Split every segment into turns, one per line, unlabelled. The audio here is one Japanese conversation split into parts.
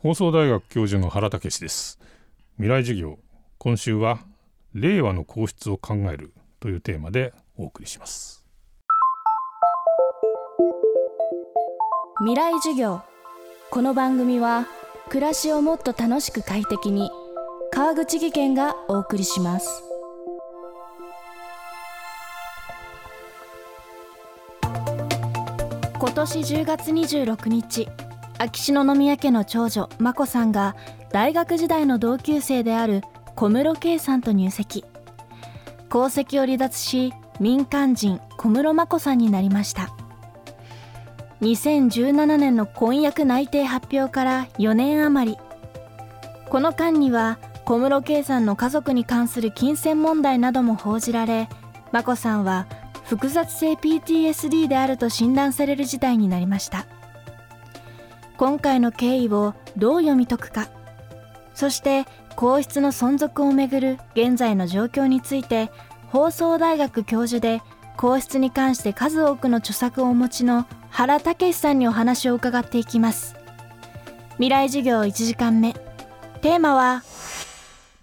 放送大学教授の原武です。未来授業今週は令和の皇室を考えるというテーマでお送りします。
未来授業。この番組は暮らしをもっと楽しく快適に川口義賢がお送りします。今年10月26日秋篠宮家の長女眞子さんが大学時代の同級生である小室圭さんと入籍。皇籍を離脱し民間人小室眞子さんになりました。2017年の婚約内定発表から4年余り。この間には小室圭さんの家族に関する金銭問題なども報じられ眞子さんは複雑性 PTSD であると診断される事態になりました。今回の経緯をどう読み解くか。そして皇室の存続をめぐる現在の状況について放送大学教授で皇室に関して数多くの著作をお持ちの原武さんにお話を伺っていきます。未来授業1時間目。テーマは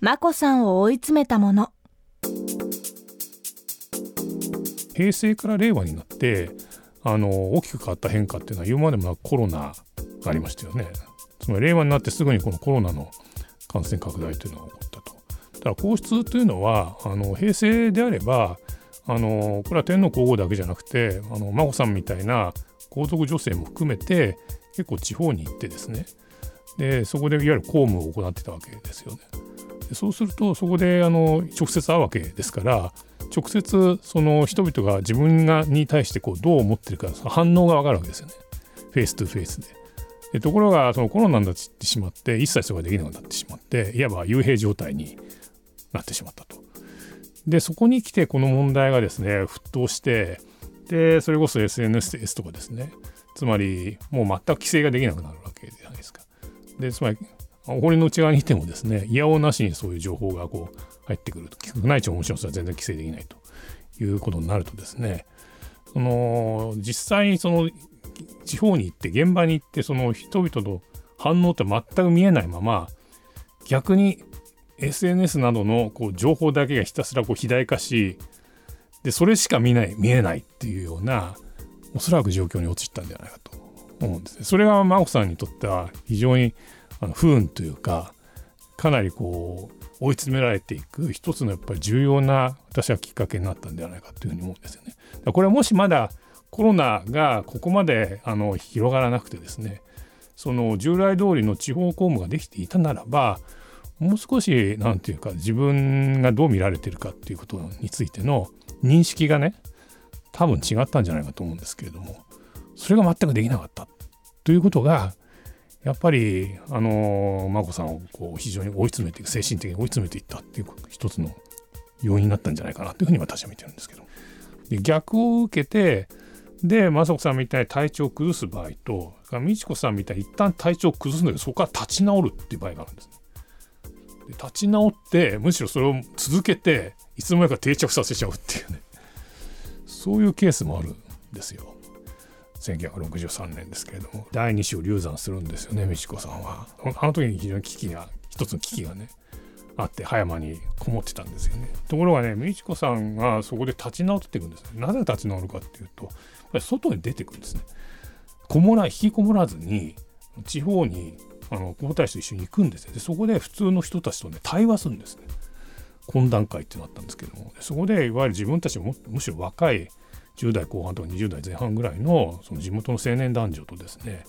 眞子さんを追い詰めたもの。
平成から令和になってあの大きく変わった変化っていうのは言うまでもコロナがありましたよね。つまり令和になってすぐにこのコロナの感染拡大というのが起こったと。だから皇室というのはあの平成であればあのこれは天皇皇后だけじゃなくてあの眞子さんみたいな皇族女性も含めて結構地方に行ってですねでそこでいわゆる公務を行ってたわけですよね。でそうするとそこであの直接会うわけですから直接その人々が自分がに対してこうどう思ってるか反応が分かるわけですよね face to face で。でところがそのコロナになってしまって一切それができなくなってしまっていわば幽閉状態になってしまったと。でそこに来てこの問題がですね沸騰してでそれこそ SNS とかですねつまりもう全く規制ができなくなるわけじゃないですか。でつまりお堀の内側にいてもですねいやおうなしにそういう情報がこう入ってくると宮内庁ももちろんそれは全然規制できないということになるとですねその実際にその地方に行って現場に行ってその人々の反応って全く見えないまま逆に SNS などのこう情報だけがひたすらこう肥大化しでそれしか見ない見えないっていうようなおそらく状況に陥ったんじゃないかと思うんですね。それが真央さんにとっては非常にあの不運というかかなりこう追い詰められていく一つのやっぱり重要な私はきっかけになったんではないかというふうに思うんですよね。これはもしまだコロナがここまであの広がらなくてですねその従来通りの地方公務ができていたならばもう少し何て言うか自分がどう見られてるかっていうことについての認識がね多分違ったんじゃないかと思うんですけれどもそれが全くできなかったということがやっぱりあの眞子さんをこう非常に追い詰めて精神的に追い詰めていったっていう一つの要因になったんじゃないかなというふうに私は見てるんですけど。で逆を受けてで雅子さんみたいに体調を崩す場合と美智子さんみたいに一旦体調を崩すんだけどそこから立ち直るっていう場合があるんです、ね、で立ち直ってむしろそれを続けていつの間にか定着させちゃうっていうねそういうケースもあるんですよ。1963年ですけれども第2子を流産するんですよね美智子さんは。あの時に非常に危機が一つの危機がねあって葉山にこもってたんですよね。ところがね美智子さんがそこで立ち直っていくんですね。なぜ立ち直るかっていうとぱり外に出てくるんですね。こもら引きこもらずに地方にあの皇太子と一緒に行くんですよ。でそこで普通の人たちとね対話するんですね。懇談会ってなったんですけども。そこでいわゆる自分たちもむしろ若い10代後半とか20代前半ぐらいのその地元の青年男女とですね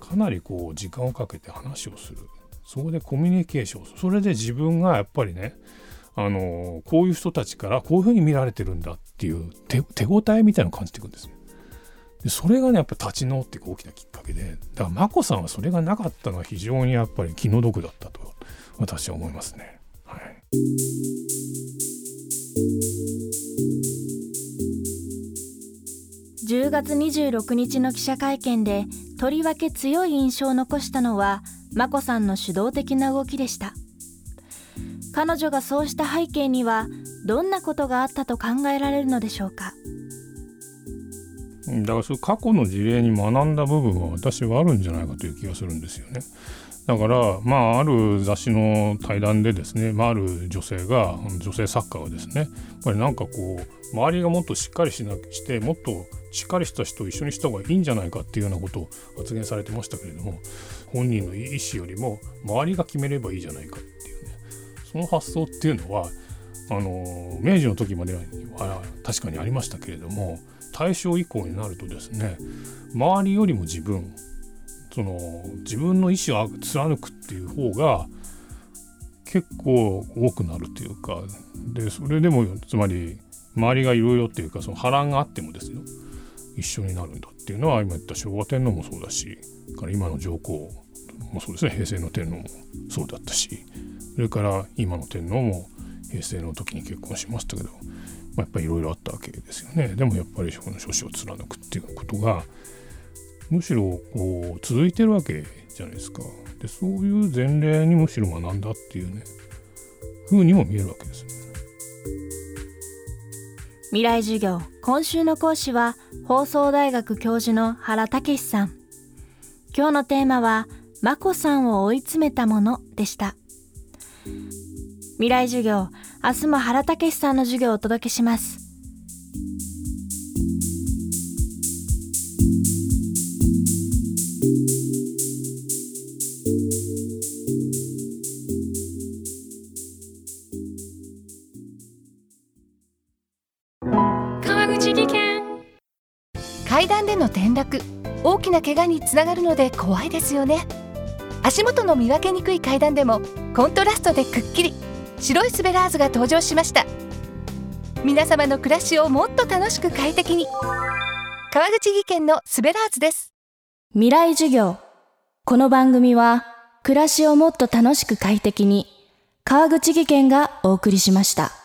かなりこう時間をかけて話をする。そこでコミュニケーションそれで自分がやっぱりねあのこういう人たちからこういうふうに見られてるんだっていう手応えみたいなのを感じていくんですね。でそれがねやっぱ立ち直っていく大きなきっかけでだから眞子さんはそれがなかったのは非常にやっぱり気の毒だったと私は思いますね。はい、
10月26日の記者会見でとりわけ強い印象を残したのは眞子さんの主導的な動きでした。彼女がそうした背景にはどんなことがあったと考えられるのでしょうか。
だからそういう過去の事例に学んだ部分は私はあるんじゃないかという気がするんですよね。だからまあある雑誌の対談でですね、まあ、ある女性が女性作家がですねやっぱりなんかこう周りがもっとしっかりしなしてもっとしっかりした人を一緒にした方がいいんじゃないかっていうようなことを発言されてましたけれども本人の意思よりも周りが決めればいいじゃないかっていうねその発想っていうのはあの明治の時までは確かにありましたけれども大正以降になるとですね周りよりも自分その自分の意思を貫くっていう方が結構多くなるというかでそれでもつまり周りがいろいろっていうかその波乱があってもですよ一緒になるんだっていうのは今言った昭和天皇もそうだしから今の上皇もそうですね平成の天皇もそうだったしそれから今の天皇も平成の時に結婚しましたけど、まあ、やっぱりいろいろあったわけですよね。でもやっぱりこの諸子を貫くっていうことがむしろこう続いてるわけじゃないですか。でそういう前例にむしろ学んだっていうね風にも見えるわけですね。
未来授業今週の講師は放送大学教授の原武さん。今日のテーマは眞子さんを追い詰めたものでした。未来授業明日も原武さんの授業をお届けします。
階段での転落大きな怪我につながるので怖いですよね。足元の見分けにくい階段でもコントラストでくっきり白いスベラーズが登場しました。皆様の暮らしをもっと楽しく快適に。川口技研のスベラーズです。
未来授業。この番組は暮らしをもっと楽しく快適に。川口技研がお送りしました。